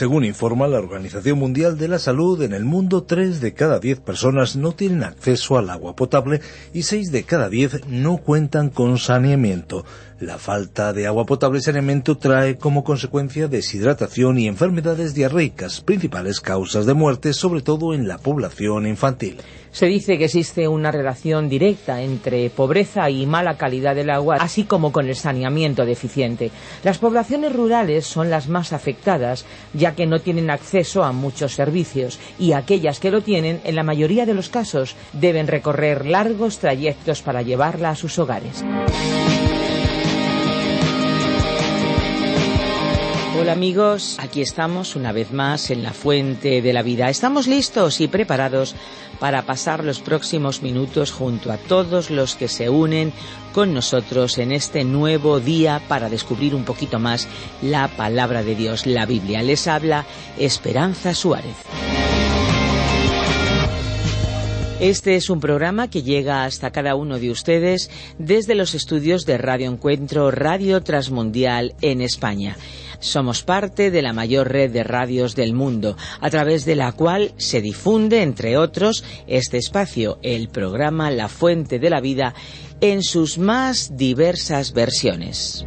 Según informa la Organización Mundial de la Salud, en el mundo 3 de cada 10 personas no tienen acceso al agua potable y 6 de cada 10 no cuentan con saneamiento. La falta de agua potable y saneamiento trae como consecuencia deshidratación y enfermedades diarreicas, principales causas de muerte, sobre todo en la población infantil. Se dice que existe una relación directa entre pobreza y mala calidad del agua, así como con el saneamiento deficiente. Las poblaciones rurales son las más afectadas, ya que no tienen acceso a muchos servicios, y aquellas que lo tienen, en la mayoría de los casos, deben recorrer largos trayectos para llevarla a sus hogares. Amigos, aquí estamos una vez más en la Fuente de la Vida. Estamos listos y preparados para pasar los próximos minutos junto a todos los que se unen con nosotros en este nuevo día para descubrir un poquito más la palabra de Dios, la Biblia. Les habla Esperanza Suárez. Este es un programa que llega hasta cada uno de ustedes desde los estudios de Radio Encuentro Radio Transmundial en España. Somos parte de la mayor red de radios del mundo, a través de la cual se difunde, entre otros, este espacio, el programa La Fuente de la Vida, en sus más diversas versiones.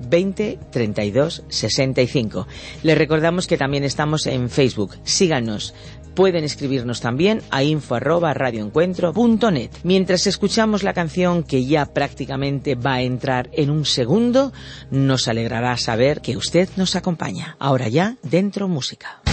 20 32 65. Les recordamos que también estamos en Facebook. Síganos. Pueden escribirnos también a info Mientras escuchamos la canción que ya prácticamente va a entrar en un segundo, nos alegrará saber que usted nos acompaña. Ahora ya, dentro música.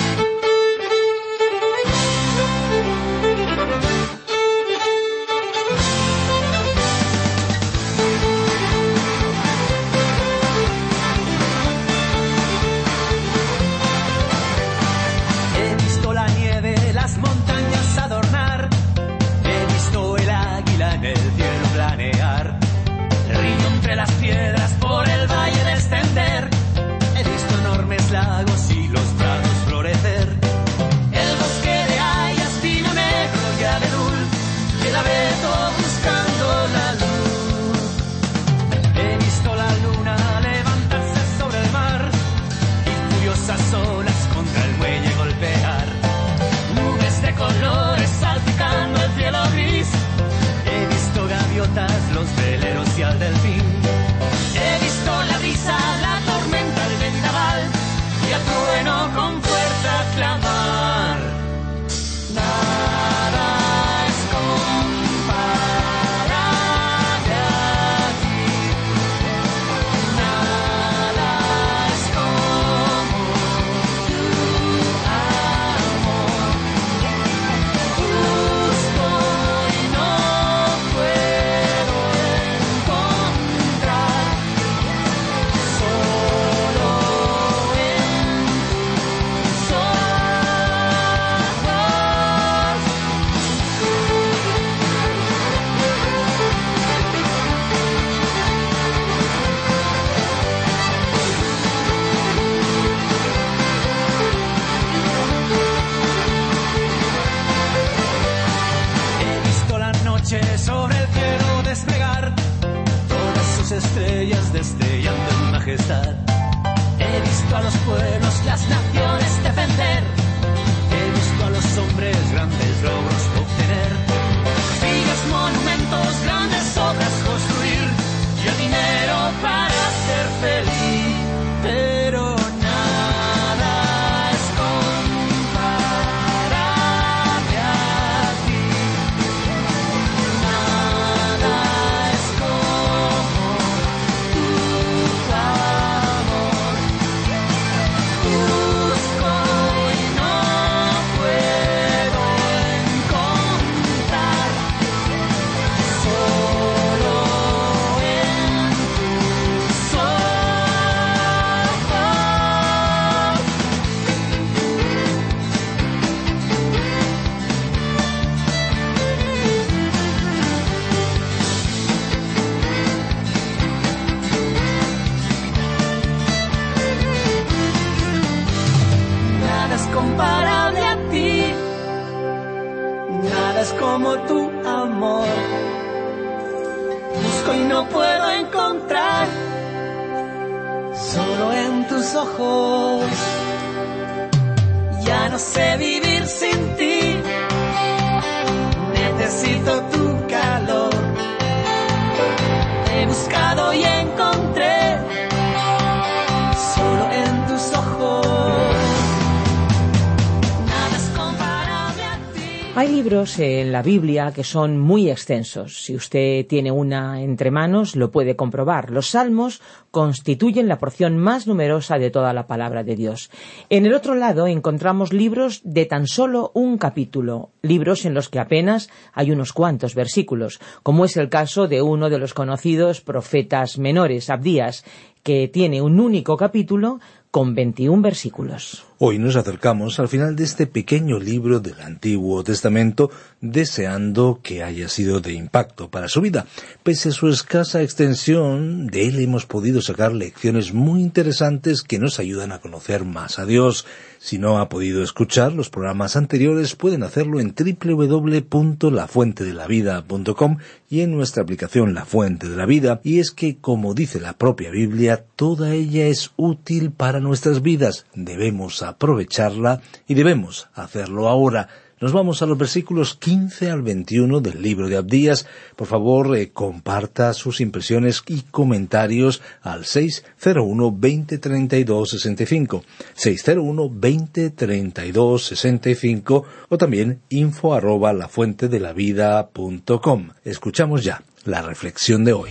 Biblia que son muy extensos. Si usted tiene una entre manos, lo puede comprobar. Los salmos constituyen la porción más numerosa de toda la palabra de Dios. En el otro lado encontramos libros de tan solo un capítulo, libros en los que apenas hay unos cuantos versículos, como es el caso de uno de los conocidos profetas menores, Abdías, que tiene un único capítulo con 21 versículos. Hoy nos acercamos al final de este pequeño libro del Antiguo Testamento, deseando que haya sido de impacto para su vida. Pese a su escasa extensión, de él hemos podido sacar lecciones muy interesantes que nos ayudan a conocer más a Dios. Si no ha podido escuchar los programas anteriores, pueden hacerlo en www.lafuentedelavida.com y en nuestra aplicación La Fuente de la Vida. Y es que, como dice la propia Biblia, toda ella es útil para nuestras vidas. Debemos aprovecharla y debemos hacerlo ahora. Nos vamos a los versículos 15 al 21 del libro de Abdías. Por favor, eh, comparta sus impresiones y comentarios al 601 20 32 65, 601 20 32 65 o también info arroba lafuentedelavida.com. Escuchamos ya la reflexión de hoy.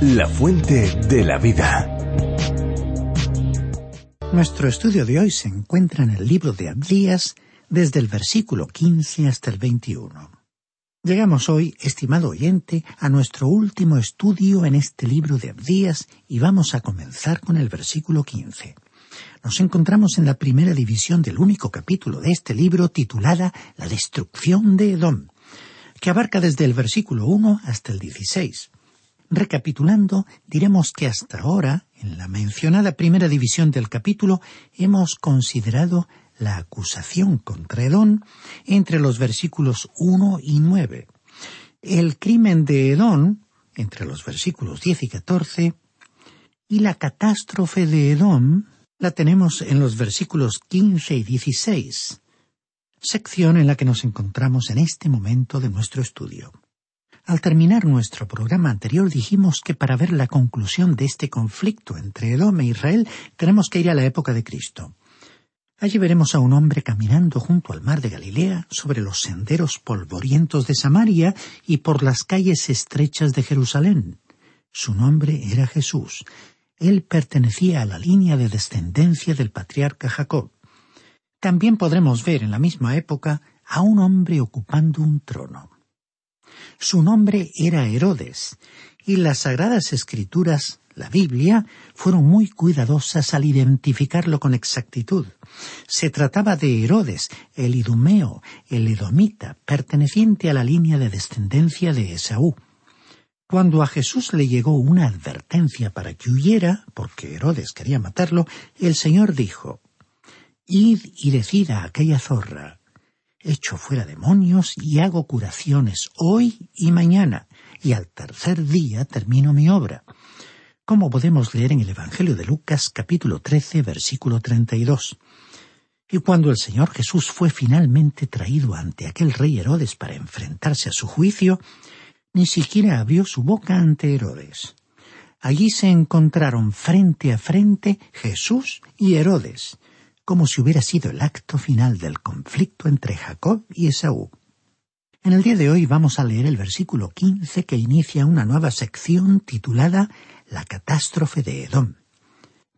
La fuente de la vida. Nuestro estudio de hoy se encuentra en el libro de Abdías desde el versículo 15 hasta el 21. Llegamos hoy, estimado oyente, a nuestro último estudio en este libro de Abdías y vamos a comenzar con el versículo 15. Nos encontramos en la primera división del único capítulo de este libro titulada La destrucción de Edom, que abarca desde el versículo 1 hasta el 16. Recapitulando, diremos que hasta ahora, en la mencionada primera división del capítulo, hemos considerado la acusación contra Edón entre los versículos 1 y 9, el crimen de Edón entre los versículos 10 y 14 y la catástrofe de Edom la tenemos en los versículos 15 y 16, sección en la que nos encontramos en este momento de nuestro estudio. Al terminar nuestro programa anterior dijimos que para ver la conclusión de este conflicto entre Edom e Israel tenemos que ir a la época de Cristo. Allí veremos a un hombre caminando junto al mar de Galilea, sobre los senderos polvorientos de Samaria y por las calles estrechas de Jerusalén. Su nombre era Jesús. Él pertenecía a la línea de descendencia del patriarca Jacob. También podremos ver en la misma época a un hombre ocupando un trono. Su nombre era Herodes, y las sagradas escrituras, la Biblia, fueron muy cuidadosas al identificarlo con exactitud. Se trataba de Herodes, el idumeo, el edomita, perteneciente a la línea de descendencia de Esaú. Cuando a Jesús le llegó una advertencia para que huyera, porque Herodes quería matarlo, el Señor dijo, Id y decid a aquella zorra, echo fuera demonios y hago curaciones hoy y mañana, y al tercer día termino mi obra. Como podemos leer en el Evangelio de Lucas capítulo 13 versículo 32. Y cuando el Señor Jesús fue finalmente traído ante aquel rey Herodes para enfrentarse a su juicio, ni siquiera abrió su boca ante Herodes. Allí se encontraron frente a frente Jesús y Herodes, como si hubiera sido el acto final del conflicto entre Jacob y Esaú. En el día de hoy vamos a leer el versículo 15 que inicia una nueva sección titulada La catástrofe de Edom.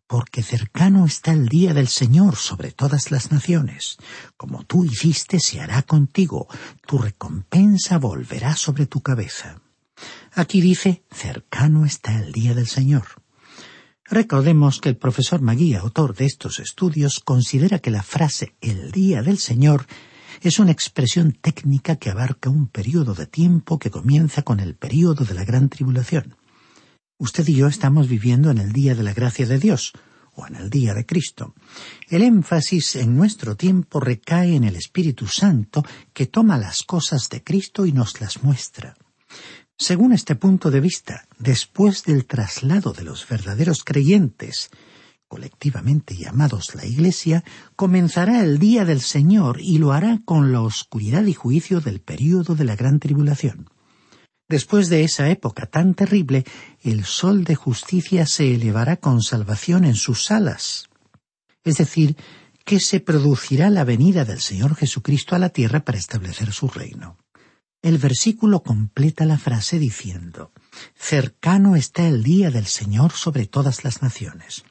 Porque cercano está el día del Señor sobre todas las naciones. Como tú hiciste se hará contigo, tu recompensa volverá sobre tu cabeza. Aquí dice, cercano está el día del Señor. Recordemos que el profesor Magui, autor de estos estudios, considera que la frase el día del Señor es una expresión técnica que abarca un periodo de tiempo que comienza con el periodo de la gran tribulación. Usted y yo estamos viviendo en el día de la gracia de Dios, o en el día de Cristo. El énfasis en nuestro tiempo recae en el Espíritu Santo que toma las cosas de Cristo y nos las muestra. Según este punto de vista, después del traslado de los verdaderos creyentes, colectivamente llamados la Iglesia, comenzará el día del Señor y lo hará con la oscuridad y juicio del período de la gran tribulación. Después de esa época tan terrible, el sol de justicia se elevará con salvación en sus alas. Es decir, que se producirá la venida del Señor Jesucristo a la tierra para establecer su reino. El versículo completa la frase diciendo, Cercano está el día del Señor sobre todas las naciones.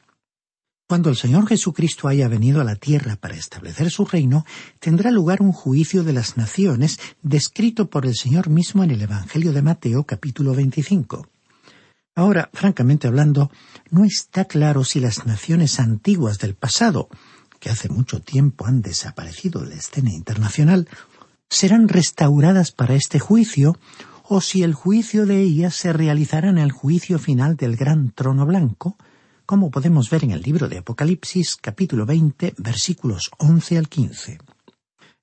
Cuando el Señor Jesucristo haya venido a la tierra para establecer su reino, tendrá lugar un juicio de las naciones descrito por el Señor mismo en el Evangelio de Mateo capítulo 25. Ahora, francamente hablando, no está claro si las naciones antiguas del pasado, que hace mucho tiempo han desaparecido de la escena internacional, serán restauradas para este juicio o si el juicio de ellas se realizará en el juicio final del gran trono blanco, como podemos ver en el libro de Apocalipsis capítulo 20 versículos 11 al 15.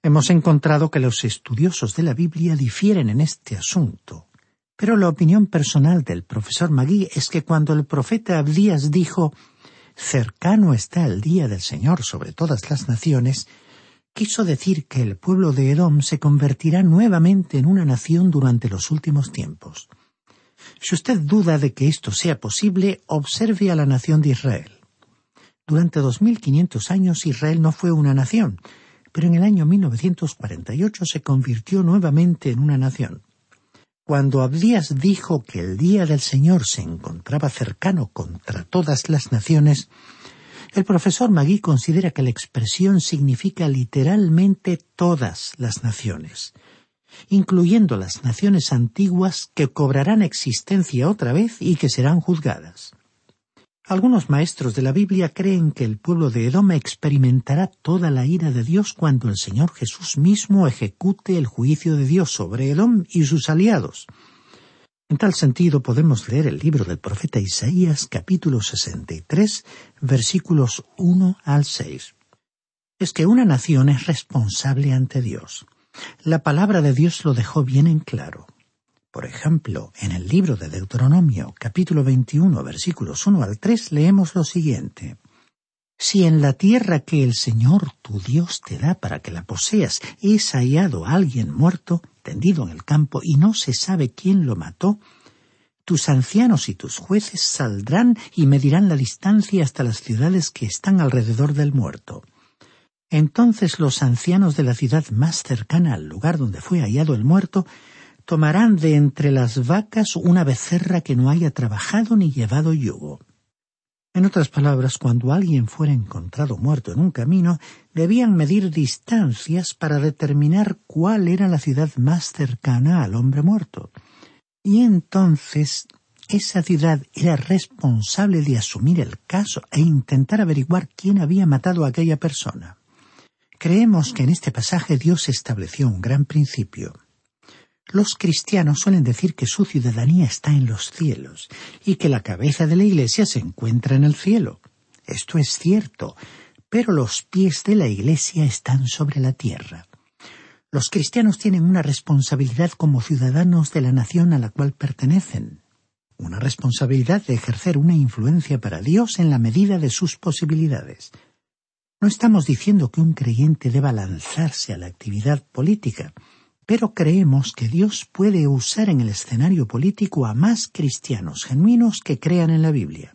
Hemos encontrado que los estudiosos de la Biblia difieren en este asunto, pero la opinión personal del profesor Magui es que cuando el profeta Abdías dijo cercano está el día del Señor sobre todas las naciones, quiso decir que el pueblo de Edom se convertirá nuevamente en una nación durante los últimos tiempos. Si usted duda de que esto sea posible, observe a la nación de Israel. Durante dos mil quinientos años Israel no fue una nación, pero en el año 1948 se convirtió nuevamente en una nación. Cuando Abdías dijo que el día del Señor se encontraba cercano contra todas las naciones, el profesor Magui considera que la expresión significa literalmente todas las naciones incluyendo las naciones antiguas que cobrarán existencia otra vez y que serán juzgadas. Algunos maestros de la Biblia creen que el pueblo de Edom experimentará toda la ira de Dios cuando el Señor Jesús mismo ejecute el juicio de Dios sobre Edom y sus aliados. En tal sentido podemos leer el libro del profeta Isaías capítulo 63 versículos 1 al 6. Es que una nación es responsable ante Dios. La palabra de Dios lo dejó bien en claro. Por ejemplo, en el libro de Deuteronomio, capítulo 21, versículos 1 al 3, leemos lo siguiente. Si en la tierra que el Señor tu Dios te da para que la poseas es hallado alguien muerto, en el campo, y no se sabe quién lo mató, tus ancianos y tus jueces saldrán y medirán la distancia hasta las ciudades que están alrededor del muerto. Entonces los ancianos de la ciudad más cercana al lugar donde fue hallado el muerto tomarán de entre las vacas una becerra que no haya trabajado ni llevado yugo. En otras palabras, cuando alguien fuera encontrado muerto en un camino, debían medir distancias para determinar cuál era la ciudad más cercana al hombre muerto. Y entonces esa ciudad era responsable de asumir el caso e intentar averiguar quién había matado a aquella persona. Creemos que en este pasaje Dios estableció un gran principio. Los cristianos suelen decir que su ciudadanía está en los cielos y que la cabeza de la Iglesia se encuentra en el cielo. Esto es cierto, pero los pies de la Iglesia están sobre la tierra. Los cristianos tienen una responsabilidad como ciudadanos de la nación a la cual pertenecen, una responsabilidad de ejercer una influencia para Dios en la medida de sus posibilidades. No estamos diciendo que un creyente deba lanzarse a la actividad política, pero creemos que Dios puede usar en el escenario político a más cristianos genuinos que crean en la Biblia.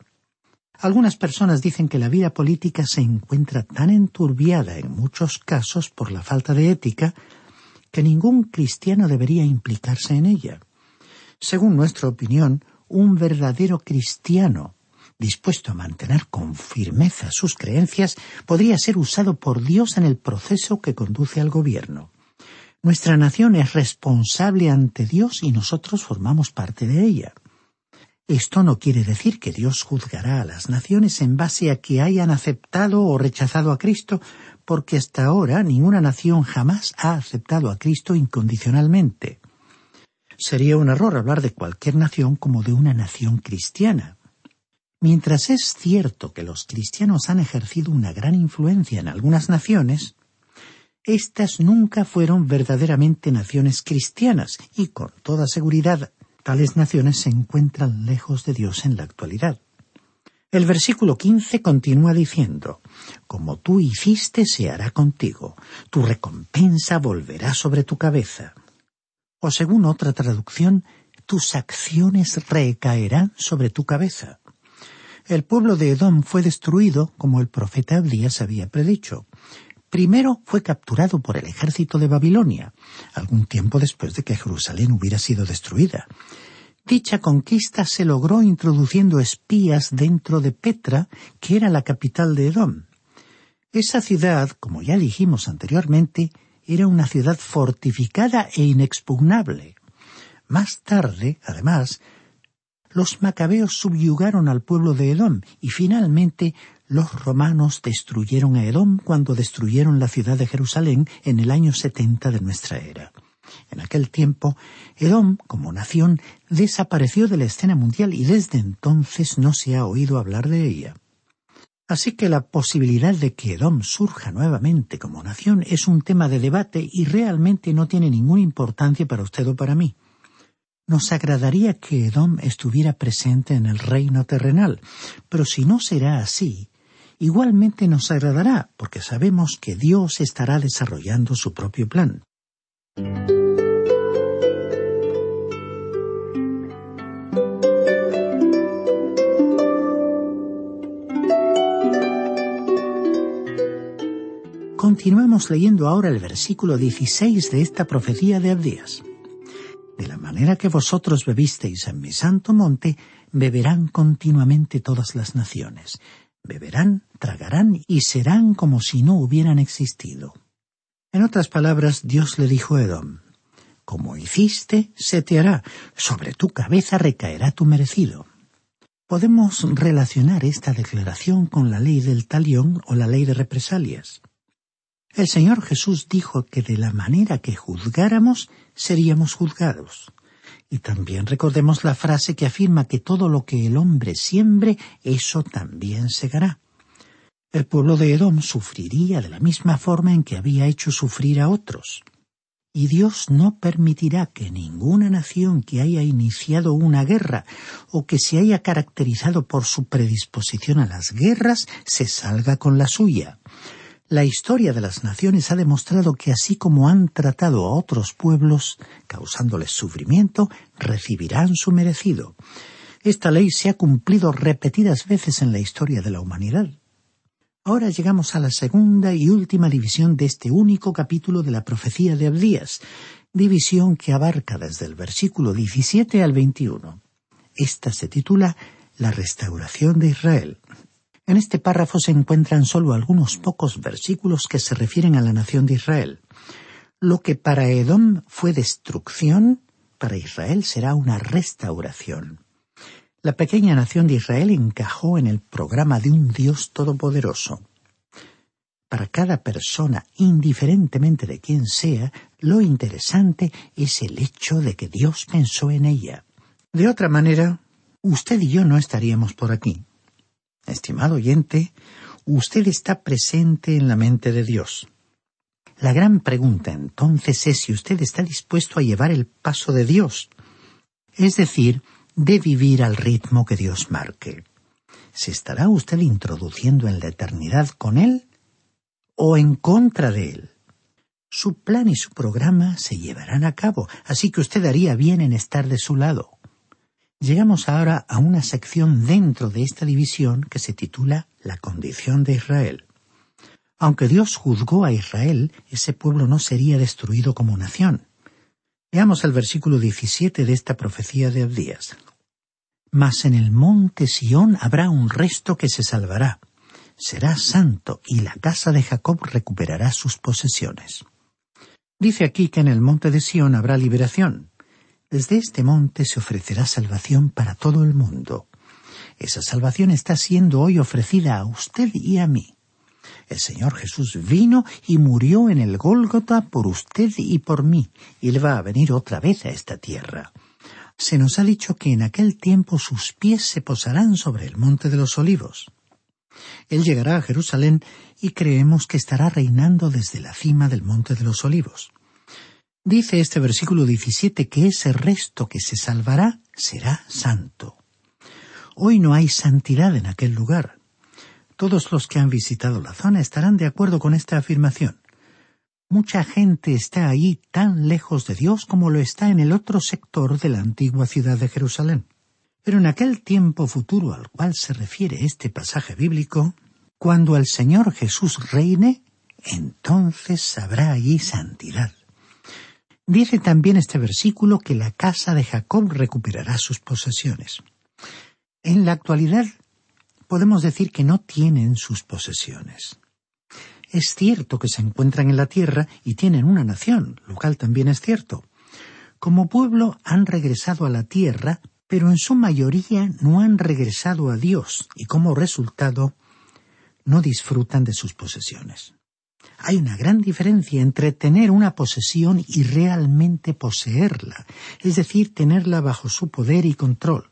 Algunas personas dicen que la vida política se encuentra tan enturbiada en muchos casos por la falta de ética que ningún cristiano debería implicarse en ella. Según nuestra opinión, un verdadero cristiano dispuesto a mantener con firmeza sus creencias, podría ser usado por Dios en el proceso que conduce al gobierno. Nuestra nación es responsable ante Dios y nosotros formamos parte de ella. Esto no quiere decir que Dios juzgará a las naciones en base a que hayan aceptado o rechazado a Cristo, porque hasta ahora ninguna nación jamás ha aceptado a Cristo incondicionalmente. Sería un error hablar de cualquier nación como de una nación cristiana. Mientras es cierto que los cristianos han ejercido una gran influencia en algunas naciones, estas nunca fueron verdaderamente naciones cristianas y con toda seguridad tales naciones se encuentran lejos de Dios en la actualidad. El versículo 15 continúa diciendo, Como tú hiciste se hará contigo, tu recompensa volverá sobre tu cabeza. O según otra traducción, tus acciones recaerán sobre tu cabeza. El pueblo de Edom fue destruido como el profeta Abdías había predicho. Primero fue capturado por el ejército de Babilonia, algún tiempo después de que Jerusalén hubiera sido destruida. Dicha conquista se logró introduciendo espías dentro de Petra, que era la capital de Edom. Esa ciudad, como ya dijimos anteriormente, era una ciudad fortificada e inexpugnable. Más tarde, además, los macabeos subyugaron al pueblo de Edom y finalmente los romanos destruyeron a Edom cuando destruyeron la ciudad de Jerusalén en el año setenta de nuestra era. En aquel tiempo, Edom, como nación, desapareció de la escena mundial y desde entonces no se ha oído hablar de ella. Así que la posibilidad de que Edom surja nuevamente como nación es un tema de debate y realmente no tiene ninguna importancia para usted o para mí. Nos agradaría que Edom estuviera presente en el reino terrenal, pero si no será así, igualmente nos agradará, porque sabemos que Dios estará desarrollando su propio plan. Continuemos leyendo ahora el versículo 16 de esta profecía de Abdías. De la manera que vosotros bebisteis en mi santo monte, beberán continuamente todas las naciones. Beberán, tragarán y serán como si no hubieran existido. En otras palabras, Dios le dijo a Edom, Como hiciste, se te hará, sobre tu cabeza recaerá tu merecido. Podemos relacionar esta declaración con la ley del talión o la ley de represalias. El Señor Jesús dijo que de la manera que juzgáramos, seríamos juzgados. Y también recordemos la frase que afirma que todo lo que el hombre siembre, eso también segará. El pueblo de Edom sufriría de la misma forma en que había hecho sufrir a otros. Y Dios no permitirá que ninguna nación que haya iniciado una guerra o que se haya caracterizado por su predisposición a las guerras se salga con la suya. La historia de las naciones ha demostrado que así como han tratado a otros pueblos, causándoles sufrimiento, recibirán su merecido. Esta ley se ha cumplido repetidas veces en la historia de la humanidad. Ahora llegamos a la segunda y última división de este único capítulo de la profecía de Abdías, división que abarca desde el versículo 17 al 21. Esta se titula La restauración de Israel. En este párrafo se encuentran solo algunos pocos versículos que se refieren a la nación de Israel. Lo que para Edom fue destrucción, para Israel será una restauración. La pequeña nación de Israel encajó en el programa de un Dios todopoderoso. Para cada persona, indiferentemente de quién sea, lo interesante es el hecho de que Dios pensó en ella. De otra manera, usted y yo no estaríamos por aquí. Estimado oyente, usted está presente en la mente de Dios. La gran pregunta entonces es si usted está dispuesto a llevar el paso de Dios, es decir, de vivir al ritmo que Dios marque. ¿Se estará usted introduciendo en la eternidad con Él o en contra de Él? Su plan y su programa se llevarán a cabo, así que usted haría bien en estar de su lado. Llegamos ahora a una sección dentro de esta división que se titula La condición de Israel. Aunque Dios juzgó a Israel, ese pueblo no sería destruido como nación. Veamos el versículo 17 de esta profecía de Abdías. Mas en el monte Sión habrá un resto que se salvará. Será santo y la casa de Jacob recuperará sus posesiones. Dice aquí que en el monte de Sión habrá liberación. Desde este monte se ofrecerá salvación para todo el mundo. Esa salvación está siendo hoy ofrecida a usted y a mí. El Señor Jesús vino y murió en el Gólgota por usted y por mí, y Él va a venir otra vez a esta tierra. se nos ha dicho que en aquel tiempo sus pies se posarán sobre el monte de los olivos. Él llegará a Jerusalén y creemos que estará reinando desde la cima del monte de los olivos. Dice este versículo 17 que ese resto que se salvará será santo. Hoy no hay santidad en aquel lugar. Todos los que han visitado la zona estarán de acuerdo con esta afirmación. Mucha gente está ahí tan lejos de Dios como lo está en el otro sector de la antigua ciudad de Jerusalén. Pero en aquel tiempo futuro al cual se refiere este pasaje bíblico, cuando el Señor Jesús reine, entonces habrá allí santidad. Dice también este versículo que la casa de Jacob recuperará sus posesiones. En la actualidad podemos decir que no tienen sus posesiones. Es cierto que se encuentran en la tierra y tienen una nación, lo cual también es cierto. Como pueblo han regresado a la tierra, pero en su mayoría no han regresado a Dios y como resultado no disfrutan de sus posesiones. Hay una gran diferencia entre tener una posesión y realmente poseerla, es decir, tenerla bajo su poder y control.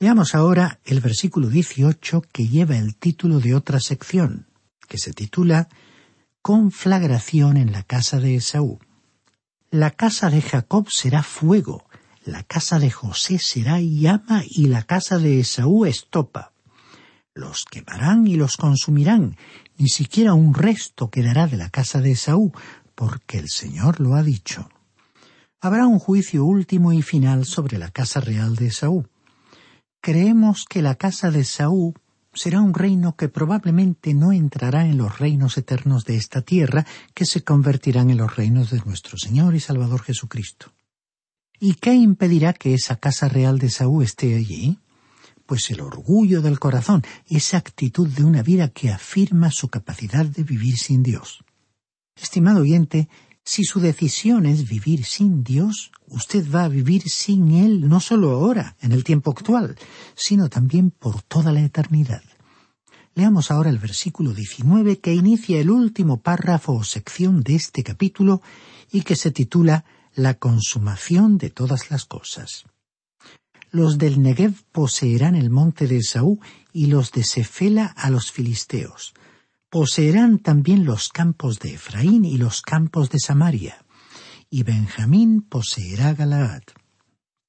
Veamos ahora el versículo 18 que lleva el título de otra sección, que se titula Conflagración en la casa de Esaú. La casa de Jacob será fuego, la casa de José será llama y la casa de Esaú estopa. Los quemarán y los consumirán, ni siquiera un resto quedará de la casa de Esaú, porque el Señor lo ha dicho. Habrá un juicio último y final sobre la casa real de Esaú. Creemos que la casa de Saúl será un reino que probablemente no entrará en los reinos eternos de esta tierra, que se convertirán en los reinos de nuestro Señor y Salvador Jesucristo. ¿Y qué impedirá que esa casa real de Saúl esté allí? Pues el orgullo del corazón, esa actitud de una vida que afirma su capacidad de vivir sin Dios. Estimado oyente, si su decisión es vivir sin Dios, usted va a vivir sin Él no solo ahora, en el tiempo actual, sino también por toda la eternidad. Leamos ahora el versículo 19 que inicia el último párrafo o sección de este capítulo y que se titula La consumación de todas las cosas. Los del Negev poseerán el monte de Esaú y los de Sefela a los filisteos poseerán también los campos de Efraín y los campos de Samaria, y Benjamín poseerá Galaad.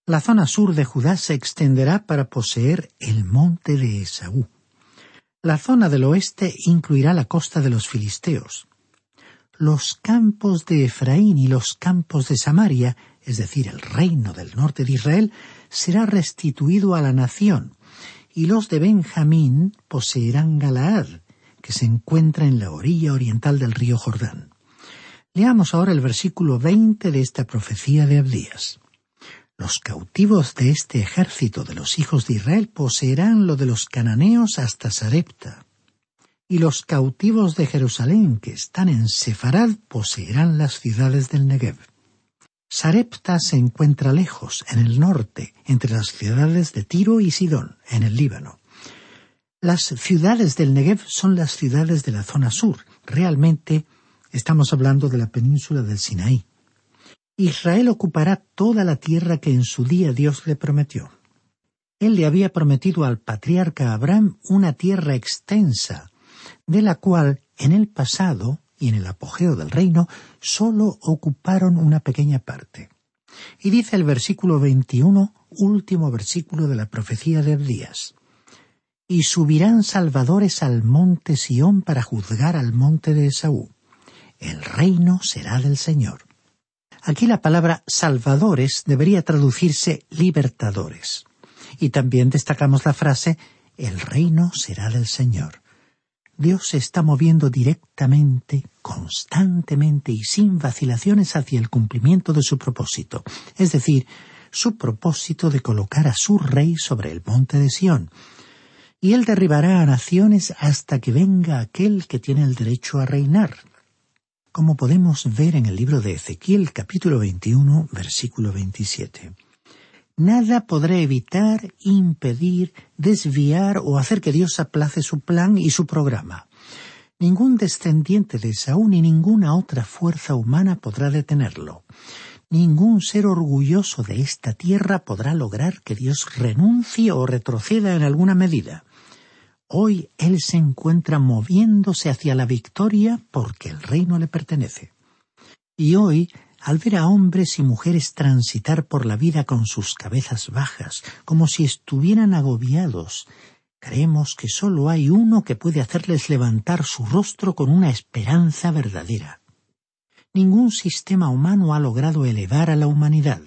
La zona sur de Judá se extenderá para poseer el monte de Esaú. La zona del oeste incluirá la costa de los filisteos. Los campos de Efraín y los campos de Samaria, es decir, el reino del norte de Israel, será restituido a la nación, y los de Benjamín poseerán Galaad, que se encuentra en la orilla oriental del río Jordán. Leamos ahora el versículo veinte de esta profecía de Abdías. Los cautivos de este ejército de los hijos de Israel poseerán lo de los cananeos hasta Sarepta, y los cautivos de Jerusalén que están en Sefarad poseerán las ciudades del Negev. Sarepta se encuentra lejos, en el norte, entre las ciudades de Tiro y Sidón, en el Líbano. Las ciudades del Negev son las ciudades de la zona sur. Realmente estamos hablando de la península del Sinaí. Israel ocupará toda la tierra que en su día Dios le prometió. Él le había prometido al patriarca Abraham una tierra extensa, de la cual en el pasado y en el apogeo del reino sólo ocuparon una pequeña parte. Y dice el versículo 21, último versículo de la profecía de Abdías y subirán salvadores al monte Sión para juzgar al monte de Esaú. El reino será del Señor. Aquí la palabra salvadores debería traducirse libertadores. Y también destacamos la frase el reino será del Señor. Dios se está moviendo directamente, constantemente y sin vacilaciones hacia el cumplimiento de su propósito, es decir, su propósito de colocar a su rey sobre el monte de Sión, y él derribará a naciones hasta que venga aquel que tiene el derecho a reinar. Como podemos ver en el libro de Ezequiel capítulo 21 versículo 27. Nada podrá evitar, impedir, desviar o hacer que Dios aplace su plan y su programa. Ningún descendiente de Saúl ni ninguna otra fuerza humana podrá detenerlo. ningún ser orgulloso de esta tierra podrá lograr que Dios renuncie o retroceda en alguna medida. Hoy Él se encuentra moviéndose hacia la victoria porque el reino le pertenece. Y hoy, al ver a hombres y mujeres transitar por la vida con sus cabezas bajas, como si estuvieran agobiados, creemos que sólo hay uno que puede hacerles levantar su rostro con una esperanza verdadera. Ningún sistema humano ha logrado elevar a la humanidad.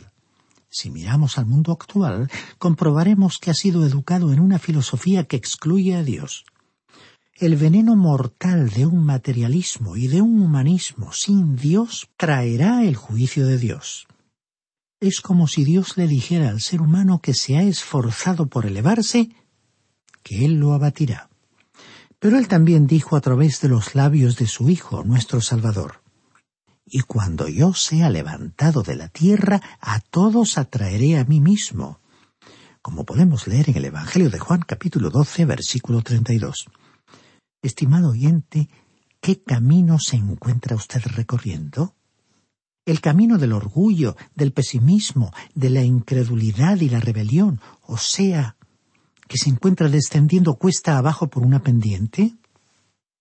Si miramos al mundo actual, comprobaremos que ha sido educado en una filosofía que excluye a Dios. El veneno mortal de un materialismo y de un humanismo sin Dios traerá el juicio de Dios. Es como si Dios le dijera al ser humano que se ha esforzado por elevarse, que Él lo abatirá. Pero Él también dijo a través de los labios de su Hijo, nuestro Salvador, y cuando yo sea levantado de la tierra, a todos atraeré a mí mismo. Como podemos leer en el Evangelio de Juan capítulo 12, versículo 32. Estimado oyente, ¿qué camino se encuentra usted recorriendo? ¿El camino del orgullo, del pesimismo, de la incredulidad y la rebelión, o sea, que se encuentra descendiendo cuesta abajo por una pendiente?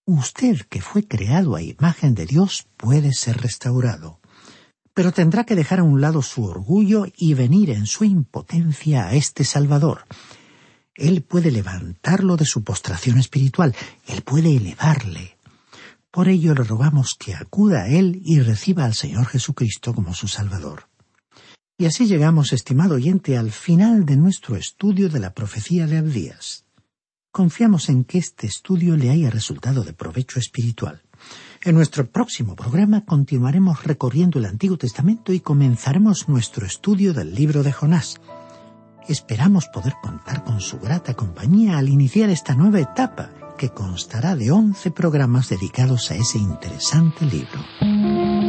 Usted, que fue creado a imagen de Dios, puede ser restaurado. Pero tendrá que dejar a un lado su orgullo y venir en su impotencia a este Salvador. Él puede levantarlo de su postración espiritual, Él puede elevarle. Por ello le rogamos que acuda a Él y reciba al Señor Jesucristo como su Salvador. Y así llegamos, estimado oyente, al final de nuestro estudio de la profecía de Abdías. Confiamos en que este estudio le haya resultado de provecho espiritual. En nuestro próximo programa continuaremos recorriendo el Antiguo Testamento y comenzaremos nuestro estudio del libro de Jonás. Esperamos poder contar con su grata compañía al iniciar esta nueva etapa que constará de once programas dedicados a ese interesante libro.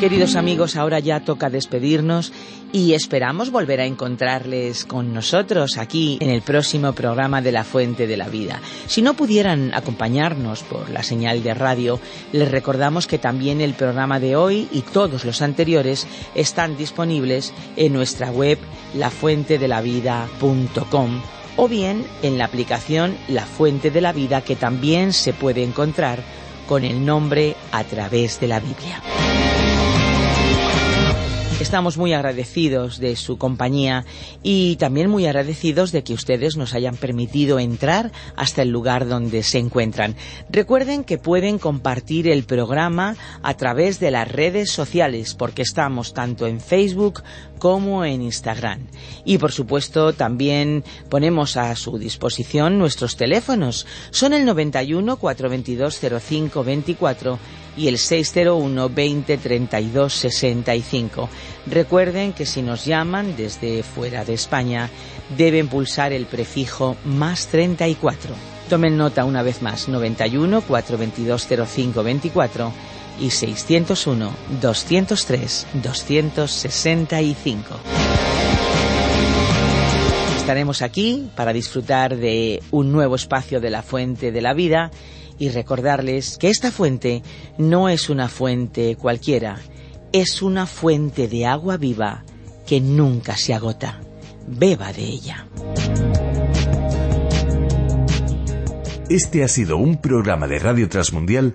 Queridos amigos, ahora ya toca despedirnos y esperamos volver a encontrarles con nosotros aquí en el próximo programa de La Fuente de la Vida. Si no pudieran acompañarnos por la señal de radio, les recordamos que también el programa de hoy y todos los anteriores están disponibles en nuestra web lafuentedelavida.com o bien en la aplicación La Fuente de la Vida que también se puede encontrar con el nombre a través de la Biblia. Estamos muy agradecidos de su compañía y también muy agradecidos de que ustedes nos hayan permitido entrar hasta el lugar donde se encuentran. Recuerden que pueden compartir el programa a través de las redes sociales porque estamos tanto en Facebook como en Instagram. Y por supuesto también ponemos a su disposición nuestros teléfonos. Son el 91 422 05 24 y el 601 20 32 65. Recuerden que si nos llaman desde fuera de España deben pulsar el prefijo más 34. Tomen nota una vez más 91 422 05 24 y 601 203 265. Estaremos aquí para disfrutar de un nuevo espacio de la Fuente de la Vida y recordarles que esta fuente no es una fuente cualquiera, es una fuente de agua viva que nunca se agota. Beba de ella. Este ha sido un programa de Radio Transmundial